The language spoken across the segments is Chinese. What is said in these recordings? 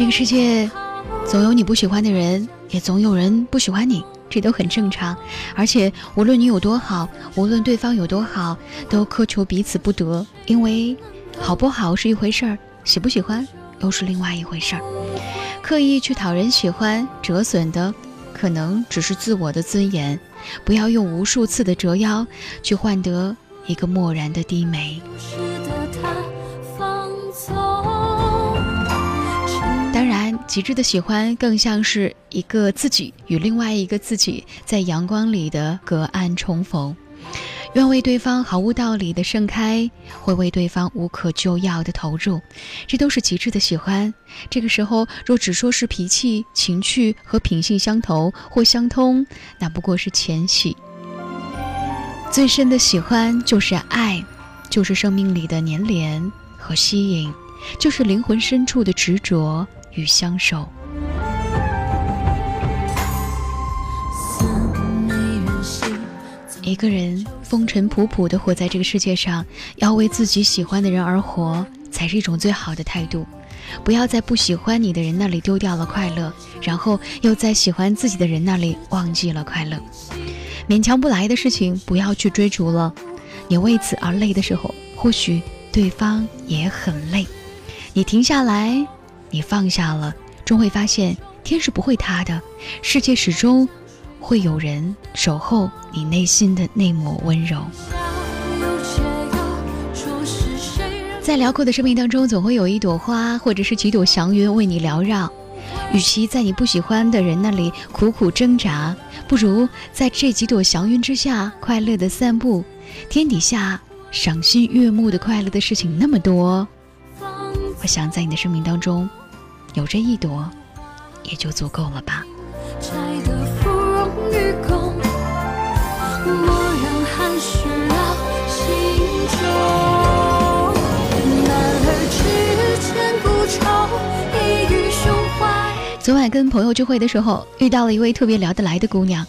这个世界总有你不喜欢的人，也总有人不喜欢你，这都很正常。而且无论你有多好，无论对方有多好，都苛求彼此不得，因为好不好是一回事儿，喜不喜欢又是另外一回事儿。刻意去讨人喜欢，折损的可能只是自我的尊严。不要用无数次的折腰去换得一个漠然的低眉。极致的喜欢更像是一个自己与另外一个自己在阳光里的隔岸重逢。愿为对方毫无道理的盛开，会为对方无可救药的投入，这都是极致的喜欢。这个时候，若只说是脾气、情趣和品性相投或相通，那不过是浅喜。最深的喜欢就是爱，就是生命里的粘连和吸引，就是灵魂深处的执着与相守。一个人风尘仆仆地活在这个世界上，要为自己喜欢的人而活，才是一种最好的态度。不要在不喜欢你的人那里丢掉了快乐，然后又在喜欢自己的人那里忘记了快乐。勉强不来的事情，不要去追逐了。你为此而累的时候，或许对方也很累。你停下来，你放下了，终会发现天是不会塌的，世界始终。会有人守候你内心的那抹温柔。在辽阔的生命当中，总会有一朵花，或者是几朵祥云为你缭绕。与其在你不喜欢的人那里苦苦挣扎，不如在这几朵祥云之下快乐的散步。天底下赏心悦目的快乐的事情那么多，我想在你的生命当中，有这一朵，也就足够了吧。昨晚跟朋友聚会的时候，遇到了一位特别聊得来的姑娘。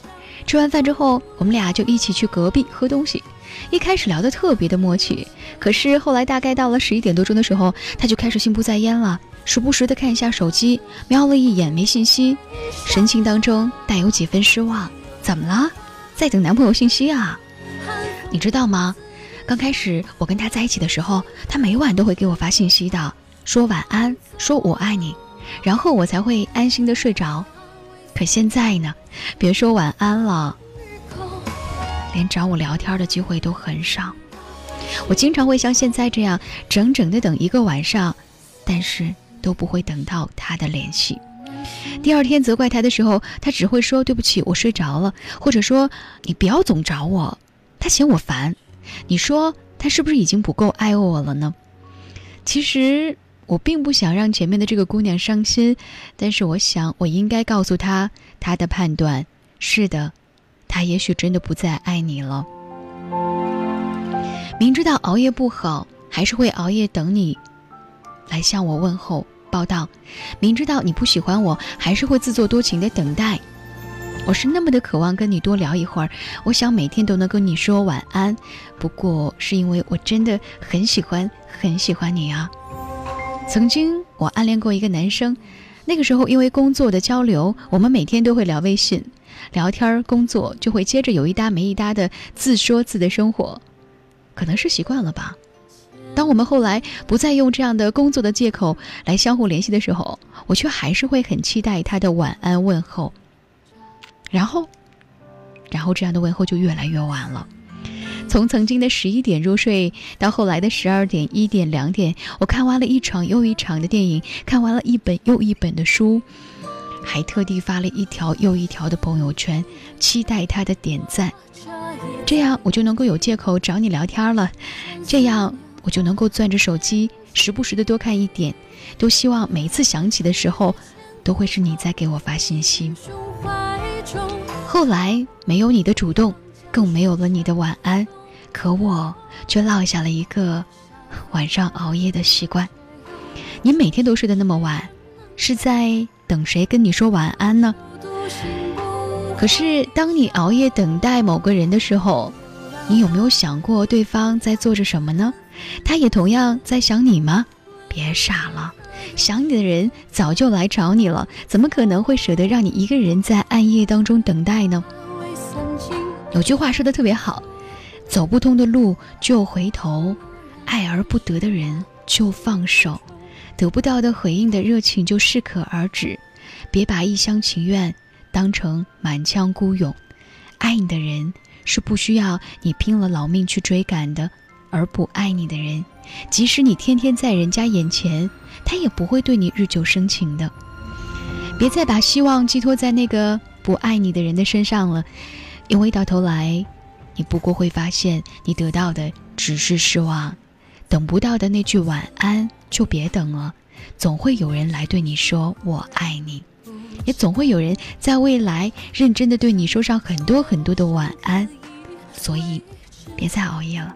吃完饭之后，我们俩就一起去隔壁喝东西。一开始聊得特别的默契，可是后来大概到了十一点多钟的时候，她就开始心不在焉了，时不时的看一下手机，瞄了一眼没信息，神情当中带有几分失望。怎么了？在等男朋友信息啊？你知道吗？刚开始我跟他在一起的时候，他每晚都会给我发信息的，说晚安，说我爱你，然后我才会安心的睡着。可现在呢，别说晚安了，连找我聊天的机会都很少。我经常会像现在这样，整整的等一个晚上，但是都不会等到他的联系。第二天责怪他的时候，他只会说对不起，我睡着了，或者说你不要总找我，他嫌我烦。你说他是不是已经不够爱我了呢？其实我并不想让前面的这个姑娘伤心，但是我想我应该告诉她，她的判断是的，他也许真的不再爱你了。明知道熬夜不好，还是会熬夜等你来向我问候。报道，明知道你不喜欢我，还是会自作多情的等待。我是那么的渴望跟你多聊一会儿，我想每天都能跟你说晚安。不过是因为我真的很喜欢很喜欢你啊。曾经我暗恋过一个男生，那个时候因为工作的交流，我们每天都会聊微信，聊天工作就会接着有一搭没一搭的自说自的生活，可能是习惯了吧。当我们后来不再用这样的工作的借口来相互联系的时候，我却还是会很期待他的晚安问候。然后，然后这样的问候就越来越晚了。从曾经的十一点入睡，到后来的十二点、一点、两点，我看完了一场又一场的电影，看完了一本又一本的书，还特地发了一条又一条的朋友圈，期待他的点赞。这样我就能够有借口找你聊天了。这样。我就能够攥着手机，时不时的多看一点，都希望每一次想起的时候，都会是你在给我发信息。后来没有你的主动，更没有了你的晚安，可我却落下了一个晚上熬夜的习惯。你每天都睡得那么晚，是在等谁跟你说晚安呢？可是当你熬夜等待某个人的时候，你有没有想过对方在做着什么呢？他也同样在想你吗？别傻了，想你的人早就来找你了，怎么可能会舍得让你一个人在暗夜当中等待呢？有句话说的特别好，走不通的路就回头，爱而不得的人就放手，得不到的回应的热情就适可而止，别把一厢情愿当成满腔孤勇。爱你的人是不需要你拼了老命去追赶的，而不爱你的人，即使你天天在人家眼前，他也不会对你日久生情的。别再把希望寄托在那个不爱你的人的身上了。因为到头来，你不过会发现，你得到的只是失望。等不到的那句晚安，就别等了。总会有人来对你说“我爱你”，也总会有人在未来认真的对你说上很多很多的晚安。所以，别再熬夜了，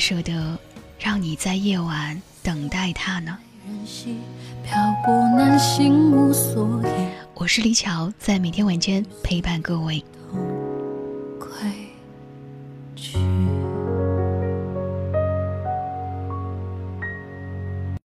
舍得让你在夜晚等待他呢？我是李巧，在每天晚间陪伴各位。